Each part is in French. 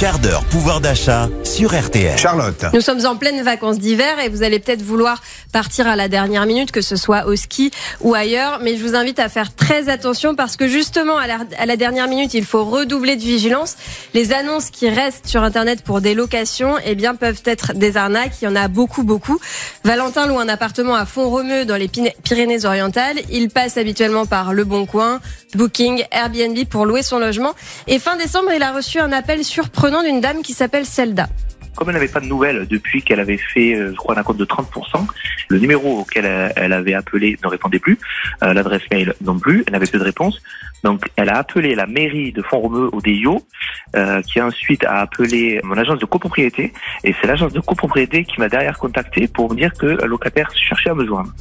quart d'heure pouvoir d'achat sur RTL. Charlotte. Nous sommes en pleine vacances d'hiver et vous allez peut-être vouloir partir à la dernière minute, que ce soit au ski ou ailleurs. Mais je vous invite à faire très attention parce que justement, à la, à la dernière minute, il faut redoubler de vigilance. Les annonces qui restent sur Internet pour des locations, eh bien, peuvent être des arnaques. Il y en a beaucoup, beaucoup. Valentin loue un appartement à Font-Romeu dans les Pyrénées-Orientales. Il passe habituellement par Le Bon Coin, Booking, Airbnb pour louer son logement. Et fin décembre, il a reçu un appel surprenant d'une dame qui s'appelle Zelda. Comme elle n'avait pas de nouvelles depuis qu'elle avait fait, euh, je crois, un compte de 30%, le numéro auquel elle, elle avait appelé ne répondait plus, euh, l'adresse mail non plus, elle n'avait plus de réponse. Donc, elle a appelé la mairie de Font-Romeu au DIO, euh, qui ensuite a appelé mon agence de copropriété, et c'est l'agence de copropriété qui m'a derrière contacté pour me dire que le locataire cherchait me joindre.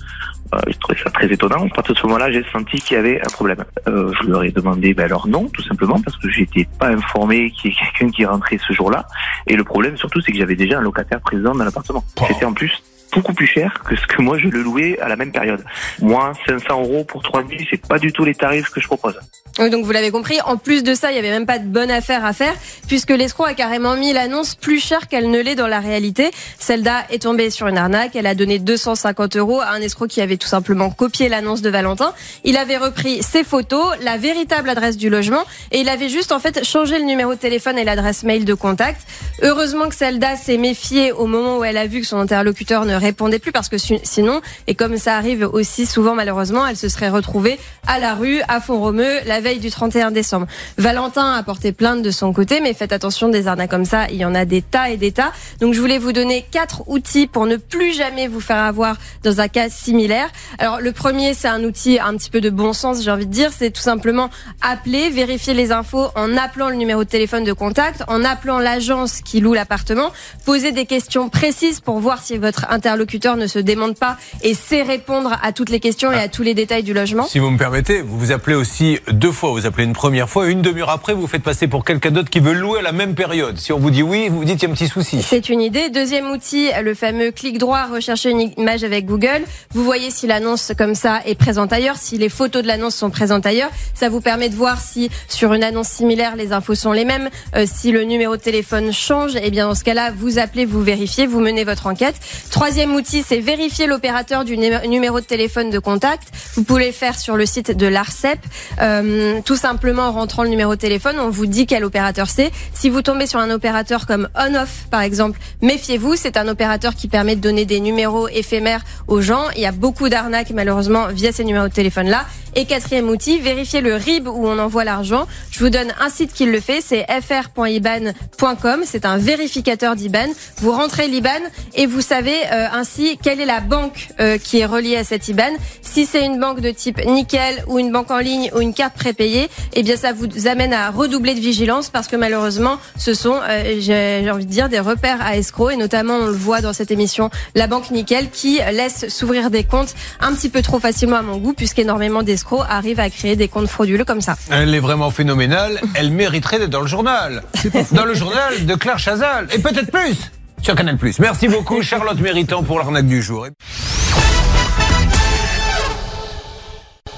Euh, je trouvais ça très étonnant. À partir de ce moment-là, j'ai senti qu'il y avait un problème. Euh, je leur ai demandé ben, leur nom, tout simplement, parce que j'étais pas informé qu'il y ait quelqu'un qui rentrait ce jour-là. Et le problème, surtout, c'est que j'avais déjà un locataire présent dans l'appartement. C'était en plus beaucoup plus cher que ce que moi je le louais à la même période. Moi, 500 euros pour trois nuits, c'est pas du tout les tarifs que je propose. Donc vous l'avez compris. En plus de ça, il y avait même pas de bonne affaire à faire puisque l'escroc a carrément mis l'annonce plus chère qu'elle ne l'est dans la réalité. Zelda est tombée sur une arnaque. Elle a donné 250 euros à un escroc qui avait tout simplement copié l'annonce de Valentin. Il avait repris ses photos, la véritable adresse du logement et il avait juste en fait changé le numéro de téléphone et l'adresse mail de contact. Heureusement que Zelda s'est méfiée au moment où elle a vu que son interlocuteur ne répondait plus parce que sinon, et comme ça arrive aussi souvent malheureusement, elle se serait retrouvée à la rue, à Font-Romeu, du 31 décembre. Valentin a porté plainte de son côté, mais faites attention des arnaques comme ça, il y en a des tas et des tas. Donc je voulais vous donner quatre outils pour ne plus jamais vous faire avoir dans un cas similaire. Alors le premier, c'est un outil un petit peu de bon sens, j'ai envie de dire, c'est tout simplement appeler, vérifier les infos en appelant le numéro de téléphone de contact, en appelant l'agence qui loue l'appartement, poser des questions précises pour voir si votre interlocuteur ne se démente pas et sait répondre à toutes les questions et à tous les détails du logement. Si vous me permettez, vous vous appelez aussi deux fois. Vous appelez une première fois, une demi-heure après, vous faites passer pour quelqu'un d'autre qui veut louer à la même période. Si on vous dit oui, vous vous dites il y a un petit souci. C'est une idée. Deuxième outil, le fameux clic droit, rechercher une image avec Google. Vous voyez si l'annonce comme ça est présente ailleurs, si les photos de l'annonce sont présentes ailleurs. Ça vous permet de voir si sur une annonce similaire les infos sont les mêmes. Euh, si le numéro de téléphone change, et bien dans ce cas-là, vous appelez, vous vérifiez, vous menez votre enquête. Troisième outil, c'est vérifier l'opérateur du numé- numéro de téléphone de contact. Vous pouvez le faire sur le site de l'ARCEP. Euh, tout simplement en rentrant le numéro de téléphone, on vous dit quel opérateur c'est. Si vous tombez sur un opérateur comme on-off, par exemple, méfiez-vous. C'est un opérateur qui permet de donner des numéros éphémères aux gens. Il y a beaucoup d'arnaques, malheureusement, via ces numéros de téléphone-là. Et quatrième outil, vérifier le RIB où on envoie l'argent. Je vous donne un site qui le fait, c'est fr.iban.com. C'est un vérificateur d'IBAN. Vous rentrez l'IBAN et vous savez euh, ainsi quelle est la banque euh, qui est reliée à cette IBAN. Si c'est une banque de type nickel ou une banque en ligne ou une carte prépayée, eh bien ça vous amène à redoubler de vigilance parce que malheureusement, ce sont, euh, j'ai envie de dire, des repères à escrocs et notamment on le voit dans cette émission, la banque nickel qui laisse s'ouvrir des comptes un petit peu trop facilement à mon goût puisqu'énormément d'escrocs arrivent à créer des comptes frauduleux comme ça. Elle est vraiment phénoménale. Elle mériterait d'être dans le journal. Dans le journal de Claire Chazal. Et peut-être plus sur Canal+. Merci beaucoup Charlotte Méritant pour l'arnaque du jour.